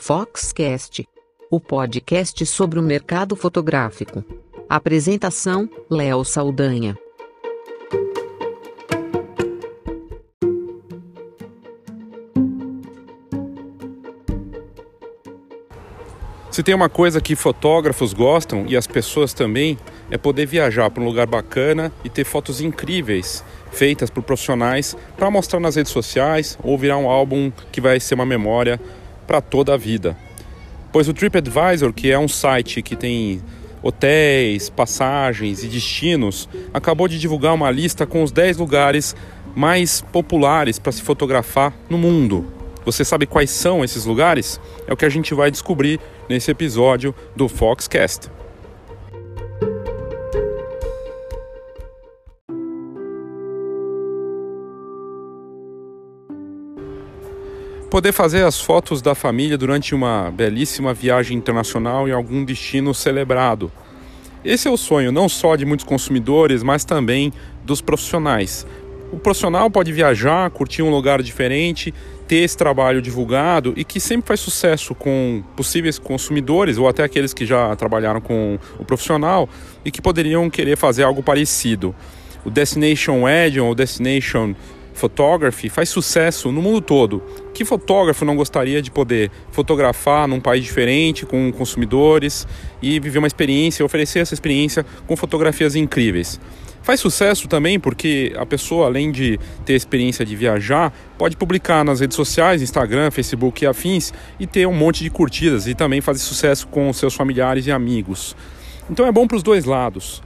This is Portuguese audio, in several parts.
Foxcast, o podcast sobre o mercado fotográfico. Apresentação: Léo Saldanha. Se tem uma coisa que fotógrafos gostam e as pessoas também, é poder viajar para um lugar bacana e ter fotos incríveis feitas por profissionais para mostrar nas redes sociais ou virar um álbum que vai ser uma memória para toda a vida. Pois o TripAdvisor, que é um site que tem hotéis, passagens e destinos, acabou de divulgar uma lista com os 10 lugares mais populares para se fotografar no mundo. Você sabe quais são esses lugares? É o que a gente vai descobrir nesse episódio do Foxcast. Poder fazer as fotos da família durante uma belíssima viagem internacional em algum destino celebrado. Esse é o sonho não só de muitos consumidores, mas também dos profissionais. O profissional pode viajar, curtir um lugar diferente, ter esse trabalho divulgado e que sempre faz sucesso com possíveis consumidores ou até aqueles que já trabalharam com o profissional e que poderiam querer fazer algo parecido. O Destination Wedding ou Destination Photography faz sucesso no mundo todo. Que fotógrafo não gostaria de poder fotografar num país diferente, com consumidores e viver uma experiência, oferecer essa experiência com fotografias incríveis? Faz sucesso também porque a pessoa, além de ter experiência de viajar, pode publicar nas redes sociais, Instagram, Facebook e afins, e ter um monte de curtidas e também fazer sucesso com seus familiares e amigos. Então é bom para os dois lados.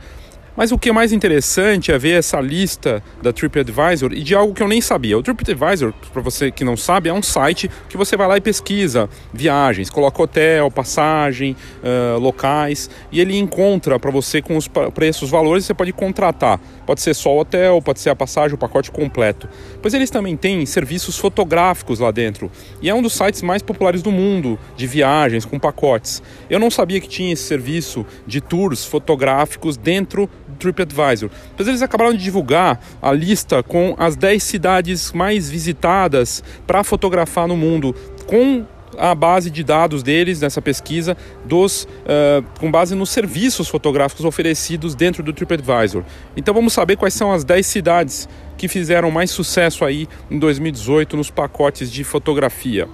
Mas o que é mais interessante é ver essa lista da TripAdvisor e de algo que eu nem sabia. O TripAdvisor, para você que não sabe, é um site que você vai lá e pesquisa viagens, coloca hotel, passagem, uh, locais e ele encontra para você com os preços, valores. Você pode contratar. Pode ser só o hotel, pode ser a passagem, o pacote completo. Pois eles também têm serviços fotográficos lá dentro e é um dos sites mais populares do mundo de viagens com pacotes. Eu não sabia que tinha esse serviço de tours fotográficos dentro TripAdvisor. Depois eles acabaram de divulgar a lista com as 10 cidades mais visitadas para fotografar no mundo, com a base de dados deles nessa pesquisa dos uh, com base nos serviços fotográficos oferecidos dentro do TripAdvisor. Então vamos saber quais são as 10 cidades que fizeram mais sucesso aí em 2018 nos pacotes de fotografia.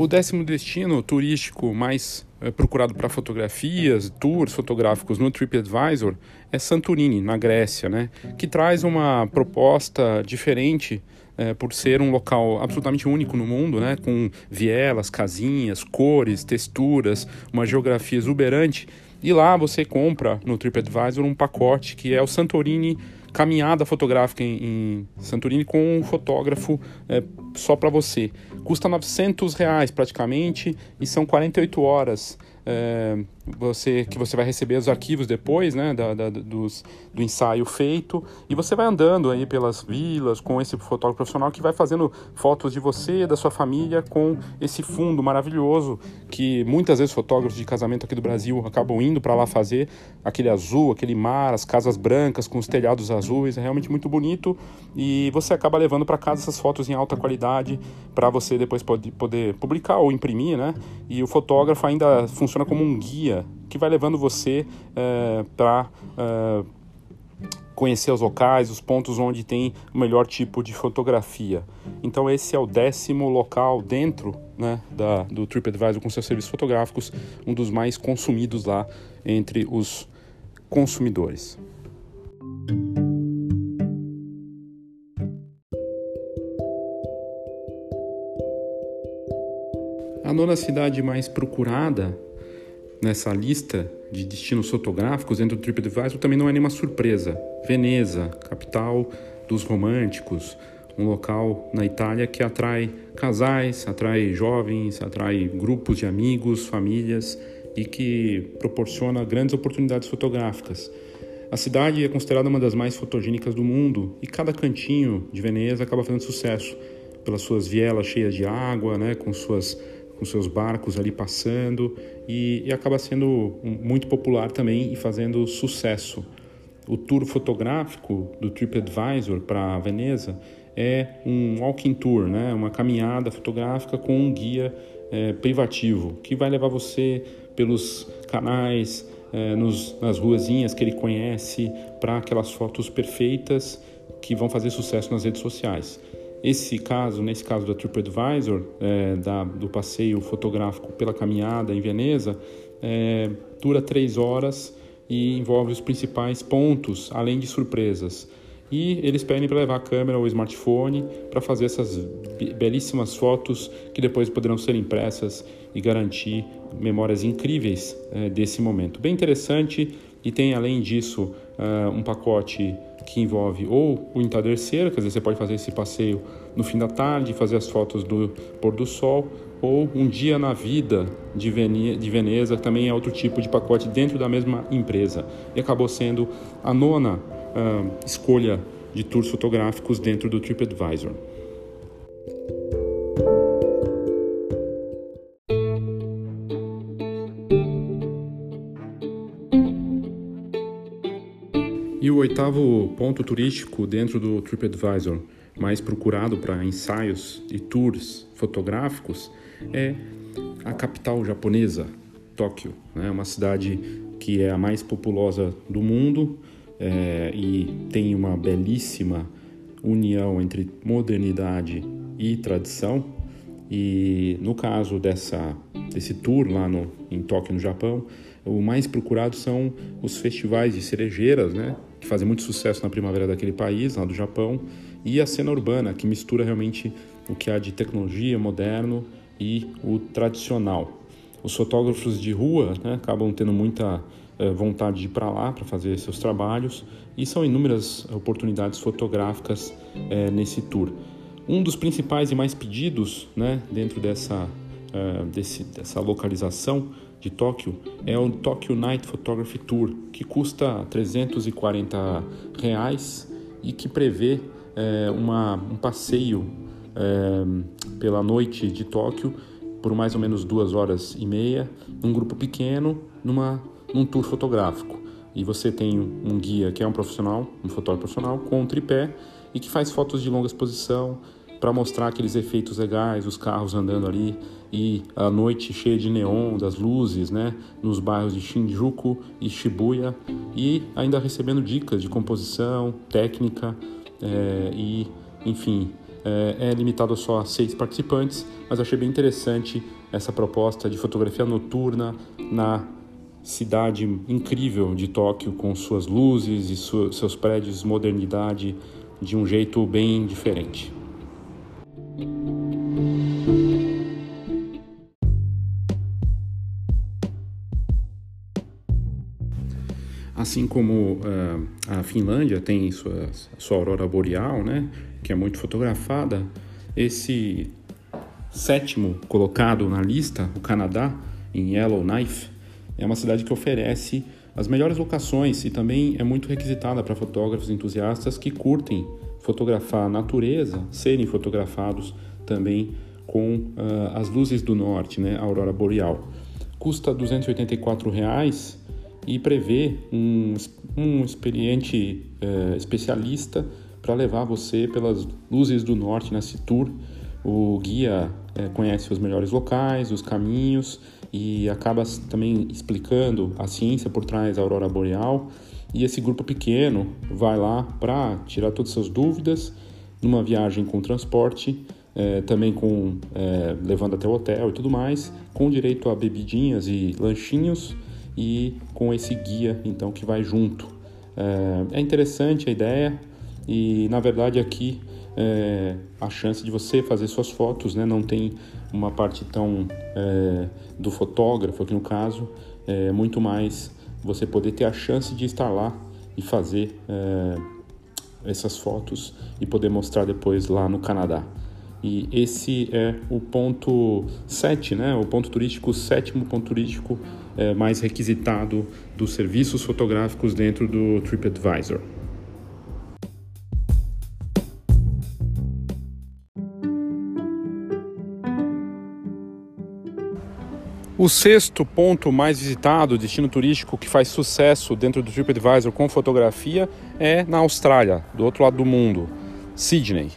O décimo destino turístico mais é, procurado para fotografias, tours fotográficos no TripAdvisor é Santorini, na Grécia, né? que traz uma proposta diferente é, por ser um local absolutamente único no mundo, né? com vielas, casinhas, cores, texturas, uma geografia exuberante. E lá você compra no TripAdvisor um pacote que é o Santorini caminhada fotográfica em, em Santorini com um fotógrafo é, só para você. Custa 900 reais praticamente e são 48 horas é, você que você vai receber os arquivos depois, né, da, da, dos, do ensaio feito, e você vai andando aí pelas vilas com esse fotógrafo profissional que vai fazendo fotos de você, da sua família, com esse fundo maravilhoso que muitas vezes fotógrafos de casamento aqui do Brasil acabam indo para lá fazer, aquele azul, aquele mar, as casas brancas com os telhados azuis, é realmente muito bonito, e você acaba levando para casa essas fotos em alta qualidade para você depois poder, poder publicar ou imprimir, né? E o fotógrafo ainda funciona como um guia que vai levando você é, para é, conhecer os locais, os pontos onde tem o melhor tipo de fotografia. Então esse é o décimo local dentro né, da, do TripAdvisor com seus serviços fotográficos, um dos mais consumidos lá entre os consumidores. A nona cidade mais procurada nessa lista de destinos fotográficos dentro do TripAdvisor também não é nenhuma surpresa. Veneza, capital dos românticos, um local na Itália que atrai casais, atrai jovens, atrai grupos de amigos, famílias e que proporciona grandes oportunidades fotográficas. A cidade é considerada uma das mais fotogênicas do mundo e cada cantinho de Veneza acaba fazendo sucesso pelas suas vielas cheias de água, né, com suas com seus barcos ali passando e, e acaba sendo muito popular também e fazendo sucesso o tour fotográfico do TripAdvisor para Veneza é um walking tour, né? uma caminhada fotográfica com um guia é, privativo que vai levar você pelos canais, é, nos, nas ruazinhas que ele conhece, para aquelas fotos perfeitas que vão fazer sucesso nas redes sociais. Esse caso, nesse caso da TripAdvisor, é, da, do passeio fotográfico pela caminhada em Veneza, é, dura três horas e envolve os principais pontos, além de surpresas. E eles pedem para levar a câmera ou smartphone para fazer essas belíssimas fotos que depois poderão ser impressas e garantir memórias incríveis é, desse momento. Bem interessante e tem além disso uh, um pacote que envolve ou o entardecer, quer dizer, você pode fazer esse passeio no fim da tarde, fazer as fotos do pôr do sol, ou um dia na vida de, Veneza, que também é outro tipo de pacote dentro da mesma empresa. E acabou sendo a nona uh, escolha de tours fotográficos dentro do TripAdvisor. Oitavo ponto turístico dentro do TripAdvisor, mais procurado para ensaios e tours fotográficos, é a capital japonesa, Tóquio. É né? uma cidade que é a mais populosa do mundo é, e tem uma belíssima união entre modernidade e tradição. E no caso dessa, desse tour lá no, em Tóquio, no Japão, o mais procurado são os festivais de cerejeiras, né? que fazem muito sucesso na primavera daquele país, lá do Japão, e a cena urbana, que mistura realmente o que há de tecnologia moderno e o tradicional. Os fotógrafos de rua né, acabam tendo muita eh, vontade de ir para lá para fazer seus trabalhos e são inúmeras oportunidades fotográficas eh, nesse tour. Um dos principais e mais pedidos né, dentro dessa, uh, desse, dessa localização de Tóquio é o Tokyo Night Photography Tour, que custa 340 reais e que prevê é, uma, um passeio é, pela noite de Tóquio por mais ou menos duas horas e meia, num grupo pequeno, numa, num tour fotográfico. E você tem um guia que é um profissional, um fotógrafo profissional, com um tripé e que faz fotos de longa exposição, para mostrar aqueles efeitos legais, os carros andando ali e a noite cheia de neon, das luzes, né, nos bairros de Shinjuku e Shibuya e ainda recebendo dicas de composição, técnica é, e, enfim, é, é limitado só a seis participantes, mas achei bem interessante essa proposta de fotografia noturna na cidade incrível de Tóquio com suas luzes e seus prédios modernidade de um jeito bem diferente. Assim como uh, a Finlândia tem sua, sua aurora boreal, né, que é muito fotografada, esse sétimo colocado na lista, o Canadá, em Yellowknife, é uma cidade que oferece as melhores locações e também é muito requisitada para fotógrafos entusiastas que curtem fotografar a natureza, serem fotografados também com uh, as luzes do norte, né, a aurora boreal. Custa 284 reais e prevê um, um experiente uh, especialista para levar você pelas luzes do norte nesse tour. O guia uh, conhece os melhores locais, os caminhos e acaba também explicando a ciência por trás da aurora boreal. E esse grupo pequeno vai lá para tirar todas as suas dúvidas numa viagem com transporte é, também com é, levando até o hotel e tudo mais, com direito a bebidinhas e lanchinhos e com esse guia então que vai junto. É, é interessante a ideia e na verdade aqui é, a chance de você fazer suas fotos, né? Não tem uma parte tão é, do fotógrafo aqui no caso, é muito mais você poder ter a chance de estar lá e fazer é, essas fotos e poder mostrar depois lá no Canadá. E esse é o ponto 7, né? o ponto turístico, o sétimo ponto turístico é, mais requisitado dos serviços fotográficos dentro do TripAdvisor. O sexto ponto mais visitado, destino turístico que faz sucesso dentro do TripAdvisor com fotografia, é na Austrália, do outro lado do mundo, Sydney.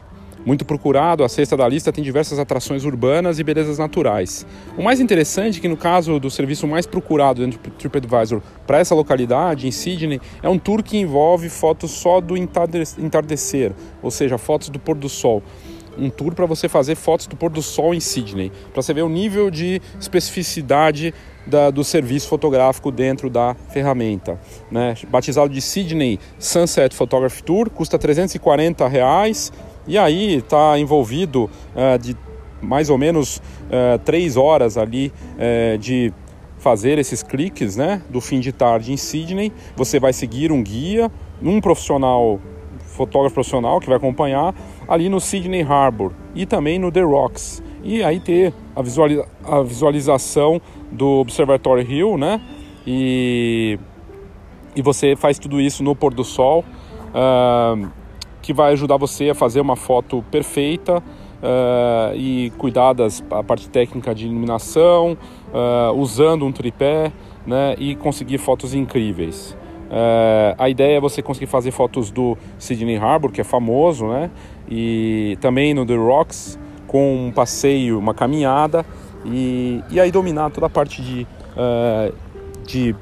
Muito procurado, a sexta da lista tem diversas atrações urbanas e belezas naturais. O mais interessante é que no caso do serviço mais procurado dentro do TripAdvisor para essa localidade, em Sydney, é um tour que envolve fotos só do entardecer, ou seja, fotos do pôr do sol um tour para você fazer fotos do pôr do sol em Sydney, para você ver o nível de especificidade da, do serviço fotográfico dentro da ferramenta. Né? Batizado de Sydney Sunset Photography Tour, custa 340 reais e aí está envolvido uh, de mais ou menos uh, três horas ali uh, de fazer esses cliques, né, do fim de tarde em Sydney. Você vai seguir um guia, um profissional fotógrafo profissional que vai acompanhar ali no Sydney Harbour e também no The Rocks. E aí ter a, visualiza a visualização do Observatory Hill, né? E, e você faz tudo isso no pôr do sol, uh, que vai ajudar você a fazer uma foto perfeita uh, e cuidar da parte técnica de iluminação, uh, usando um tripé, né? E conseguir fotos incríveis. Uh, a ideia é você conseguir fazer fotos do Sydney Harbour, que é famoso, né? E também no The Rocks, com um passeio, uma caminhada, e, e aí dominar toda a parte de, uh, de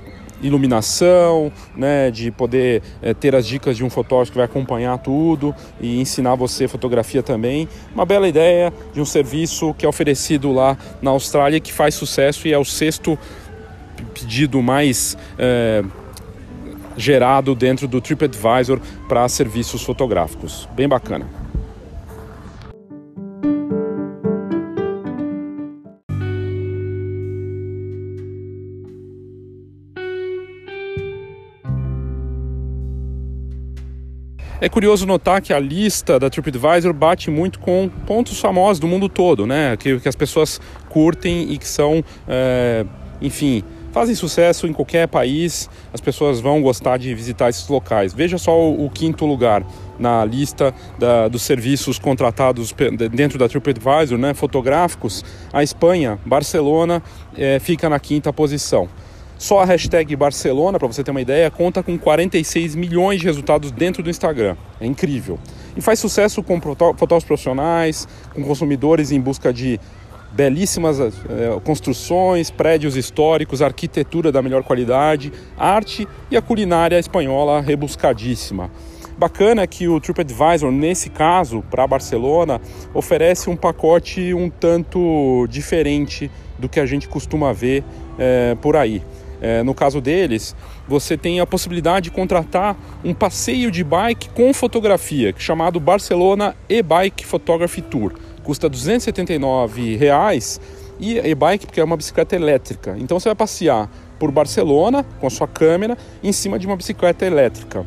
iluminação, né, de poder é, ter as dicas de um fotógrafo que vai acompanhar tudo e ensinar você fotografia também. Uma bela ideia de um serviço que é oferecido lá na Austrália que faz sucesso e é o sexto pedido mais é, gerado dentro do TripAdvisor para serviços fotográficos. Bem bacana. É curioso notar que a lista da TripAdvisor bate muito com pontos famosos do mundo todo, né? Que, que as pessoas curtem e que são, é, enfim, fazem sucesso em qualquer país, as pessoas vão gostar de visitar esses locais. Veja só o, o quinto lugar na lista da, dos serviços contratados dentro da TripAdvisor, né, fotográficos, a Espanha, Barcelona, é, fica na quinta posição. Só a hashtag Barcelona, para você ter uma ideia, conta com 46 milhões de resultados dentro do Instagram. É incrível. E faz sucesso com fotógrafos profissionais, com consumidores em busca de belíssimas é, construções, prédios históricos, arquitetura da melhor qualidade, arte e a culinária espanhola rebuscadíssima. Bacana que o TripAdvisor, nesse caso, para Barcelona, oferece um pacote um tanto diferente do que a gente costuma ver é, por aí. É, no caso deles, você tem a possibilidade de contratar um passeio de bike com fotografia, chamado Barcelona E-Bike Photography Tour custa 279 reais e e-bike porque é uma bicicleta elétrica. Então você vai passear por Barcelona com a sua câmera em cima de uma bicicleta elétrica.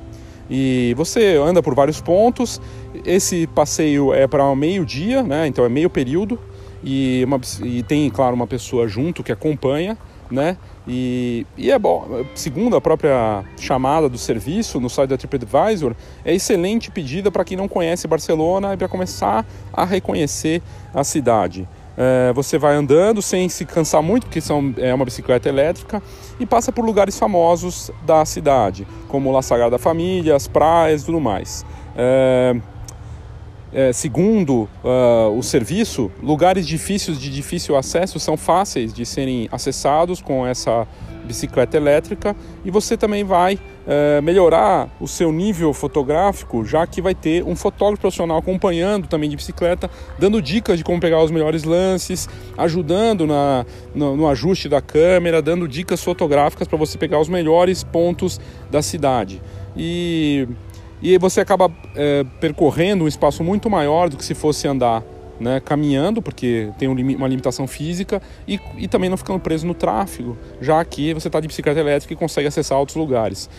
E você anda por vários pontos. Esse passeio é para meio-dia, né? Então é meio período e, uma, e tem, claro, uma pessoa junto que acompanha né? E, e é bom, segundo a própria chamada do serviço no site da TripAdvisor, é excelente pedida para quem não conhece Barcelona e para começar a reconhecer a cidade. É, você vai andando sem se cansar muito, porque são, é uma bicicleta elétrica, e passa por lugares famosos da cidade, como La Sagrada Família, as praias e tudo mais. É, é, segundo uh, o serviço, lugares difíceis de difícil acesso são fáceis de serem acessados com essa bicicleta elétrica e você também vai uh, melhorar o seu nível fotográfico, já que vai ter um fotógrafo profissional acompanhando também de bicicleta, dando dicas de como pegar os melhores lances, ajudando na, no, no ajuste da câmera, dando dicas fotográficas para você pegar os melhores pontos da cidade. E e você acaba é, percorrendo um espaço muito maior do que se fosse andar né, caminhando, porque tem um uma limitação física, e, e também não ficando preso no tráfego, já que você está de bicicleta elétrica e consegue acessar outros lugares.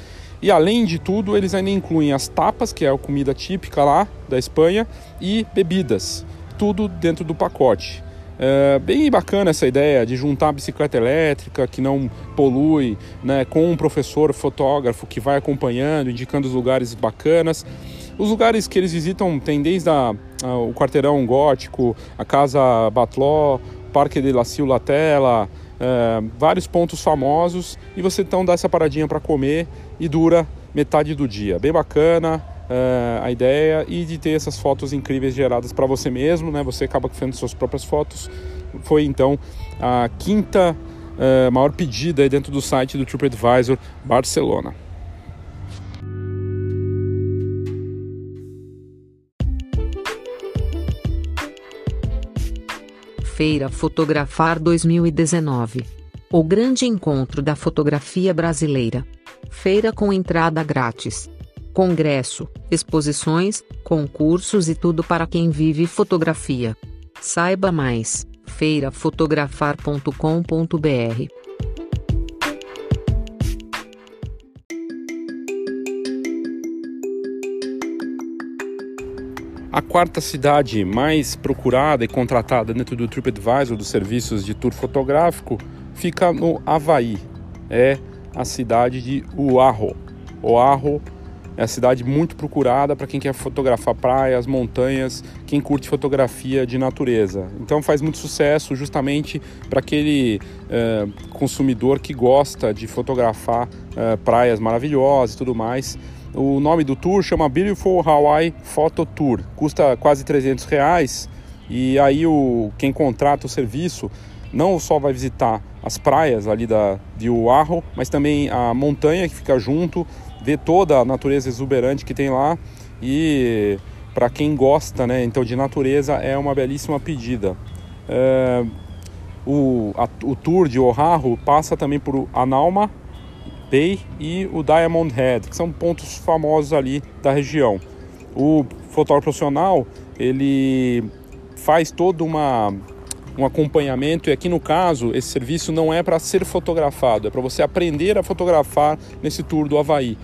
E além de tudo, eles ainda incluem as tapas, que é a comida típica lá da Espanha, e bebidas, tudo dentro do pacote. É bem bacana essa ideia de juntar a bicicleta elétrica que não polui, né, com um professor fotógrafo que vai acompanhando, indicando os lugares bacanas. Os lugares que eles visitam tem desde a, a, o quarteirão gótico, a casa Batló, Parque de la Ciulatella, é, vários pontos famosos e você então dá essa paradinha para comer e dura metade do dia. Bem bacana é, a ideia e de ter essas fotos incríveis geradas para você mesmo, né? Você acaba fazendo suas próprias fotos. Foi então a quinta é, maior pedida dentro do site do TripAdvisor Barcelona. Feira Fotografar 2019. O grande encontro da fotografia brasileira. Feira com entrada grátis. Congresso, exposições, concursos e tudo para quem vive fotografia. Saiba mais: feirafotografar.com.br. A quarta cidade mais procurada e contratada dentro do TripAdvisor dos serviços de tour fotográfico fica no Havaí. É a cidade de Oahu. Oahu é a cidade muito procurada para quem quer fotografar praias, montanhas, quem curte fotografia de natureza. Então faz muito sucesso justamente para aquele é, consumidor que gosta de fotografar é, praias maravilhosas e tudo mais. O nome do tour chama Beautiful Hawaii Photo Tour. Custa quase 300 reais e aí o, quem contrata o serviço não só vai visitar as praias ali da, de Oahu, mas também a montanha que fica junto, ver toda a natureza exuberante que tem lá e para quem gosta né, então de natureza é uma belíssima pedida. É, o, a, o tour de Oahu passa também por Analma, Bay e o Diamond Head, que são pontos famosos ali da região. O fotógrafo profissional, ele faz todo uma, um acompanhamento e aqui no caso, esse serviço não é para ser fotografado, é para você aprender a fotografar nesse tour do Havaí.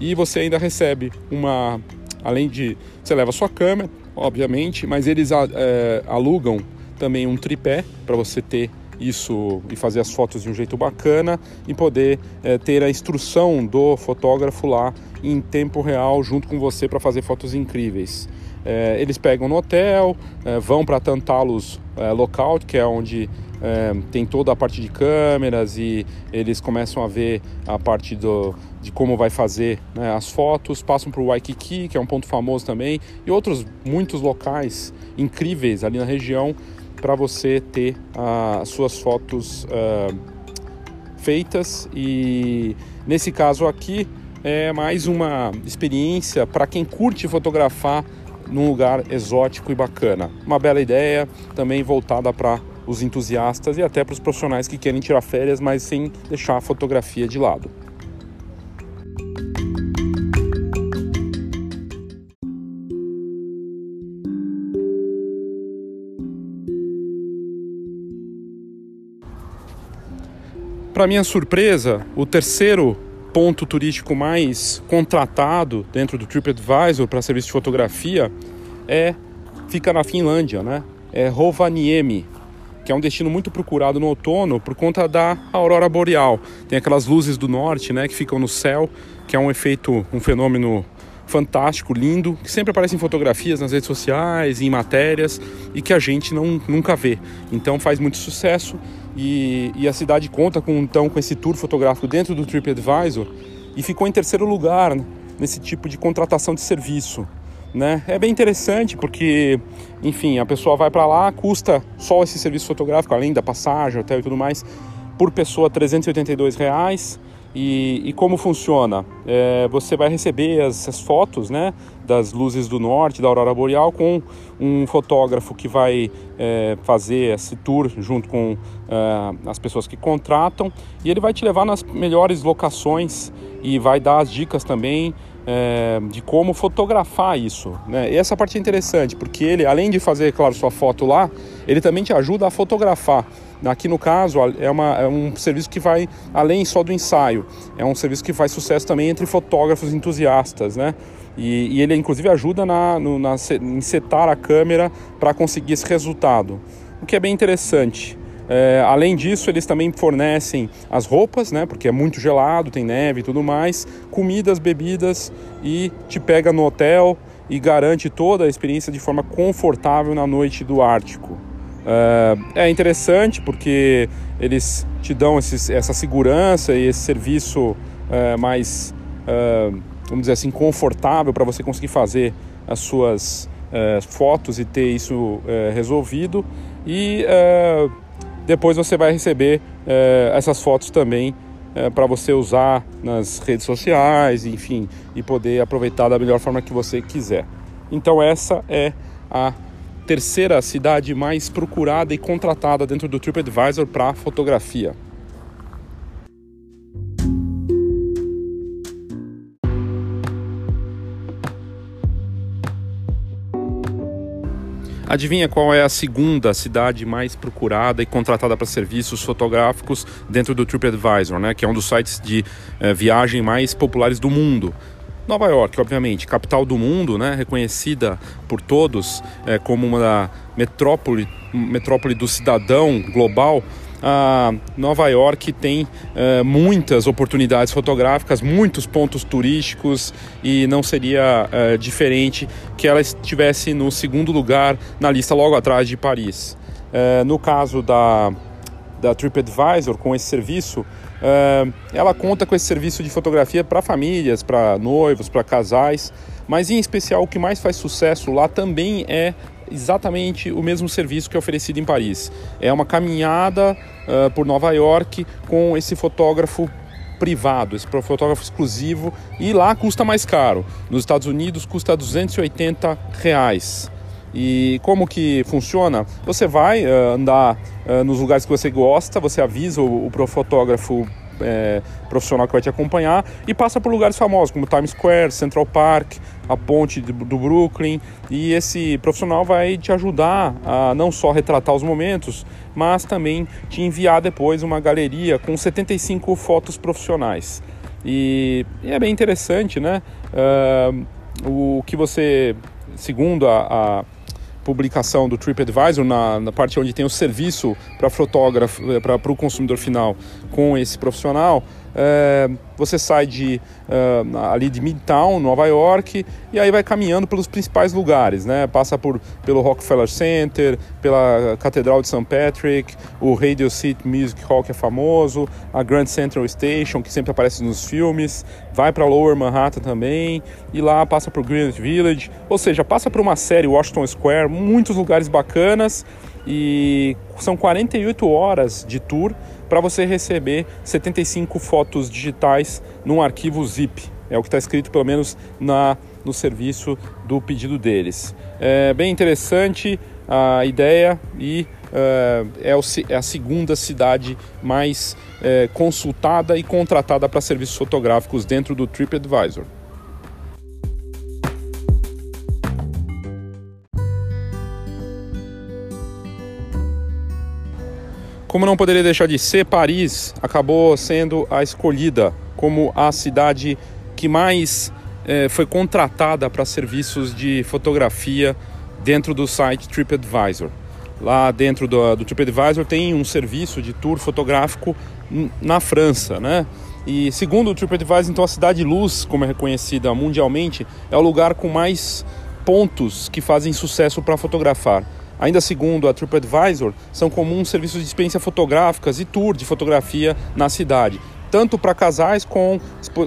E você ainda recebe uma, além de, você leva sua câmera, obviamente, mas eles é, alugam também um tripé para você ter isso e fazer as fotos de um jeito bacana e poder é, ter a instrução do fotógrafo lá em tempo real junto com você para fazer fotos incríveis. É, eles pegam no hotel, é, vão para Tantalos é, Lookout, que é onde é, tem toda a parte de câmeras e eles começam a ver a parte do, de como vai fazer né, as fotos, passam para o Waikiki, que é um ponto famoso também, e outros muitos locais incríveis ali na região para você ter as suas fotos uh, feitas e nesse caso aqui é mais uma experiência para quem curte fotografar num lugar exótico e bacana. Uma bela ideia, também voltada para os entusiastas e até para os profissionais que querem tirar férias, mas sem deixar a fotografia de lado. Para minha surpresa, o terceiro ponto turístico mais contratado dentro do TripAdvisor para serviço de fotografia é fica na Finlândia, né? É Rovaniemi, que é um destino muito procurado no outono por conta da aurora boreal. Tem aquelas luzes do norte, né, que ficam no céu, que é um efeito, um fenômeno fantástico, lindo, que sempre aparece em fotografias nas redes sociais, em matérias e que a gente não, nunca vê. Então faz muito sucesso e, e a cidade conta com, então, com esse tour fotográfico dentro do TripAdvisor e ficou em terceiro lugar nesse tipo de contratação de serviço. Né? É bem interessante porque, enfim, a pessoa vai para lá, custa só esse serviço fotográfico, além da passagem, hotel e tudo mais, por pessoa 382 reais e, e como funciona? É, você vai receber as, as, fotos né, das luzes do norte, da aurora boreal, com um fotógrafo que vai é, fazer esse tour junto com é, as pessoas que contratam e ele vai te levar nas melhores locações e vai dar as dicas também é, de como fotografar isso. Né? E essa parte é interessante, porque ele, além de fazer, claro, sua foto lá, ele também te ajuda a fotografar. Aqui no caso é, uma, é um serviço que vai além só do ensaio, é um serviço que faz sucesso também entre fotógrafos entusiastas, né? E, e ele inclusive ajuda na, no, na, em setar a câmera para conseguir esse resultado, o que é bem interessante. É, além disso, eles também fornecem as roupas, né? Porque é muito gelado, tem neve e tudo mais, comidas, bebidas e te pega no hotel e garante toda a experiência de forma confortável na noite do Ártico. é interessante porque eles te dão esses, essa segurança e esse serviço mais, vamos dizer assim, confortável para você conseguir fazer as suas fotos e ter isso resolvido. E depois você vai receber essas fotos também é, para você usar nas redes sociais, enfim, e poder aproveitar da melhor forma que você quiser. Então essa é a terceira cidade mais procurada e contratada dentro do TripAdvisor para fotografia. Adivinha qual é a segunda cidade mais procurada e contratada para serviços fotográficos dentro do TripAdvisor, né? que é um dos sites de eh, viagem mais populares do mundo? Nova York, obviamente, capital do mundo, né? reconhecida por todos eh, como uma metrópole, metrópole do cidadão global a Nova York tem uh, muitas oportunidades fotográficas, muitos pontos turísticos e não seria uh, diferente que ela estivesse no segundo lugar na lista logo atrás de Paris. Uh, no caso da, da TripAdvisor, com esse serviço, ela conta com esse serviço de fotografia para famílias, para noivos, para casais, mas em especial o que mais faz sucesso lá também é exatamente o mesmo serviço que é oferecido em Paris. É uma caminhada uh, por Nova York com esse fotógrafo privado, esse fotógrafo exclusivo, e lá custa mais caro. Nos Estados Unidos custa 280 reais. E como que funciona? Você vai uh, andar uh, nos lugares que você gosta, você avisa o, o fotógrafo é, profissional que vai te acompanhar e passa por lugares famosos como Times Square, Central Park, a ponte do Brooklyn. E esse profissional vai te ajudar a não só retratar os momentos, mas também te enviar depois uma galeria com 75 fotos profissionais. E, e é bem interessante, né? Uh, o que você, segundo a, a publicação do TripAdvisor, na, na parte onde tem o serviço para fotógrafo, eh, para o consumidor final com esse profissional, você sai de uh, ali de Midtown, Nova York, e aí vai caminhando pelos principais lugares, né? Passa por pelo Rockefeller Center, pela Catedral de St. Patrick, o Radio City Music Hall que é famoso, a Grand Central Station que sempre aparece nos filmes, vai para Lower Manhattan também, e lá passa por Greenwich Village, ou seja, passa por uma série Washington Square, muitos lugares bacanas e são 48 horas de tour para você receber 75 fotos digitais num arquivo zip. É o que está escrito, pelo menos, na, no serviço do pedido deles. É bem interessante a ideia e é, o, é, a segunda cidade mais uh, consultada e contratada para serviços fotográficos dentro do TripAdvisor. Como não poderia deixar de ser, Paris acabou sendo a escolhida como a cidade que mais eh, foi contratada para serviços de fotografia dentro do site TripAdvisor. Lá dentro do, do TripAdvisor tem um serviço de tour fotográfico na França, né? E segundo o TripAdvisor, então a cidade luz, como é reconhecida mundialmente, é o lugar com mais pontos que fazem sucesso para fotografar. Ainda segundo a TripAdvisor, são comuns serviços de experiência fotográficas e tour de fotografia na cidade, tanto para casais com,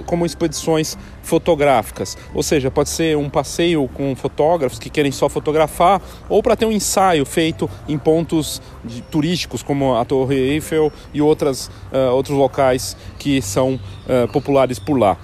como expedições fotográficas. Ou seja, pode ser um passeio com fotógrafos que querem só fotografar, ou para ter um ensaio feito em pontos de, turísticos como a Torre Eiffel e outras, uh, outros locais que são uh, populares por lá.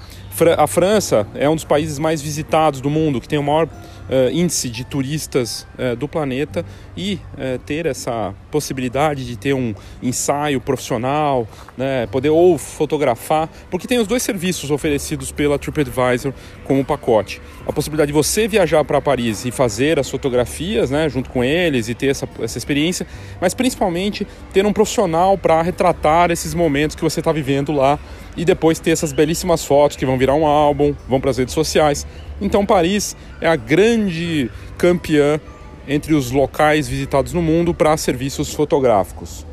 A França é um dos países mais visitados do mundo, que tem o maior uh, índice de turistas uh, do planeta e uh, ter essa possibilidade de ter um ensaio profissional, né, poder ou fotografar, porque tem os dois serviços oferecidos pela TripAdvisor como pacote. A possibilidade de você viajar para Paris e fazer as fotografias né, junto com eles e ter essa, essa experiência, mas principalmente ter um profissional para retratar esses momentos que você está vivendo lá e depois ter essas belíssimas fotos que vão virar um álbum, vão para as redes sociais. Então Paris é a grande campeã entre os locais visitados no mundo para serviços fotográficos.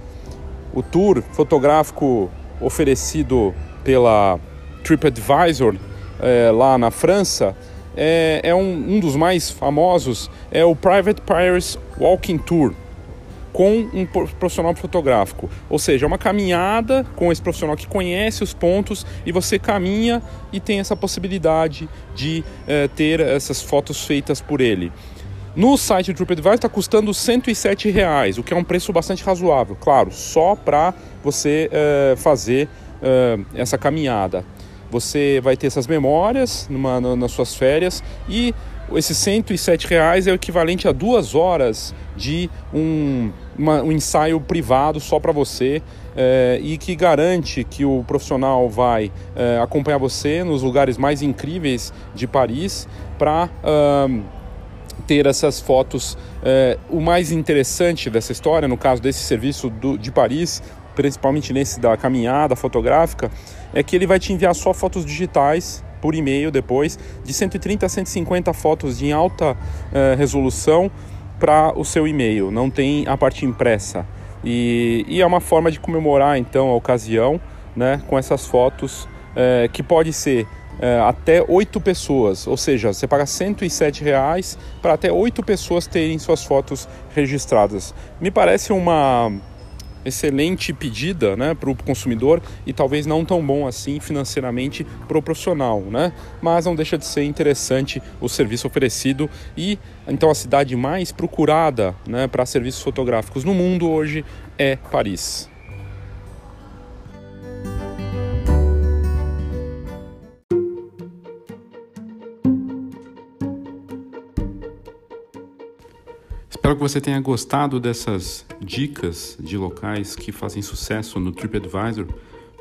O tour fotográfico oferecido pela TripAdvisor é, lá na França é, é um, um, dos mais famosos, é o Private Paris Walking Tour. Com um profissional fotográfico. Ou seja, é uma caminhada com esse profissional que conhece os pontos e você caminha e tem essa possibilidade de é, ter essas fotos feitas por ele. No site do TripAdvisor está custando 107 reais, o que é um preço bastante razoável, claro, só para você é, fazer é, essa caminhada. Você vai ter essas memórias numa, nas suas férias e esses 107 reais é o equivalente a duas horas de um, uma, um ensaio privado só para você é, e que garante que o profissional vai é, acompanhar você nos lugares mais incríveis de Paris para ter essas fotos. É, o mais interessante dessa história, no caso desse serviço do, de Paris, principalmente nesse da caminhada fotográfica, é que ele vai te enviar só fotos digitais por e-mail depois, de 130 a 150 fotos em alta uh, resolução para o seu e-mail, não tem a parte impressa. E, e, é uma forma de comemorar então a ocasião né, com essas fotos uh, que pode ser uh, até oito pessoas, ou seja, você paga 107 reais para até oito pessoas terem suas fotos registradas. Me parece uma excelente pedida né, para o consumidor e talvez não tão bom assim financeiramente para o profissional, né? mas não deixa de ser interessante o serviço oferecido e então a cidade mais procurada né, para serviços fotográficos no mundo hoje é Paris. Que você tenha gostado dessas dicas de locais que fazem sucesso no TripAdvisor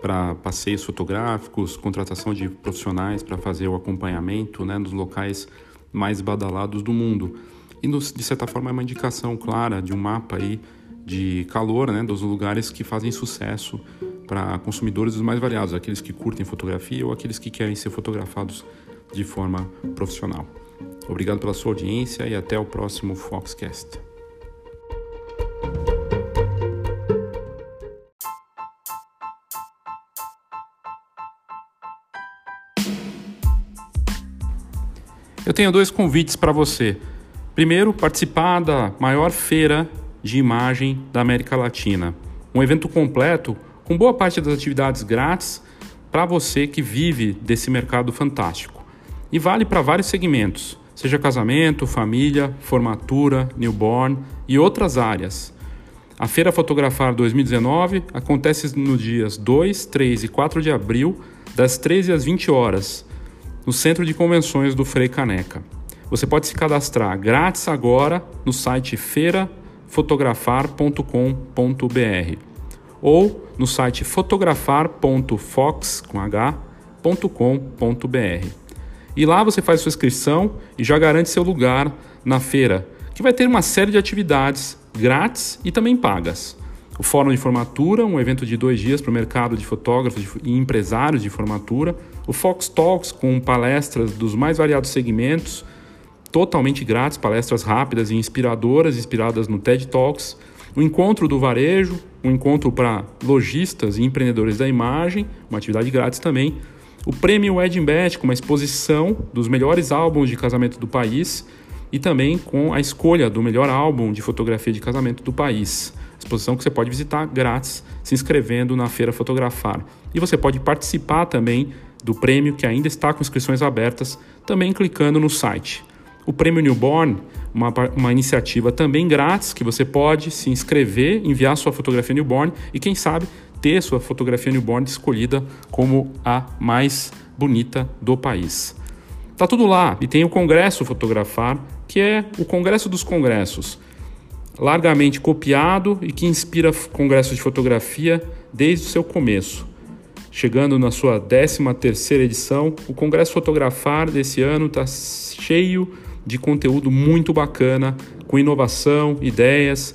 para passeios fotográficos, contratação de profissionais para fazer o acompanhamento né, nos locais mais badalados do mundo. E, de certa forma, é uma indicação clara de um mapa aí de calor né, dos lugares que fazem sucesso para consumidores os mais variados, aqueles que curtem fotografia ou aqueles que querem ser fotografados de forma profissional. Obrigado pela sua audiência e até o próximo Foxcast. Eu tenho dois convites para você. Primeiro, participar da maior feira de imagem da América Latina. Um evento completo com boa parte das atividades grátis para você que vive desse mercado fantástico. E vale para vários segmentos seja casamento, família, formatura, newborn e outras áreas. A Feira Fotografar 2019 acontece nos dias 2, 3 e 4 de abril, das 13 às 20 horas, no Centro de Convenções do Frei Caneca. Você pode se cadastrar grátis agora no site feirafotografar.com.br ou no site fotografar.fox.com.br. E lá você faz sua inscrição e já garante seu lugar na feira, que vai ter uma série de atividades grátis e também pagas. O Fórum de Formatura, um evento de dois dias para o mercado de fotógrafos e empresários de formatura. O Fox Talks, com palestras dos mais variados segmentos, totalmente grátis, palestras rápidas e inspiradoras, inspiradas no TED Talks. O Encontro do Varejo, um encontro para lojistas e empreendedores da imagem, uma atividade grátis também o prêmio Wedding Bet, com uma exposição dos melhores álbuns de casamento do país e também com a escolha do melhor álbum de fotografia de casamento do país. Exposição que você pode visitar grátis se inscrevendo na Feira Fotografar. E você pode participar também do prêmio que ainda está com inscrições abertas, também clicando no site. O Prêmio Newborn, uma, uma iniciativa também grátis que você pode se inscrever, enviar sua fotografia newborn e quem sabe ter sua fotografia newborn escolhida como a mais bonita do país. Tá tudo lá e tem o Congresso Fotografar, que é o Congresso dos Congressos, largamente copiado e que inspira congressos de fotografia desde o seu começo. Chegando na sua 13 terceira edição, o Congresso Fotografar desse ano está cheio de conteúdo muito bacana, com inovação, ideias,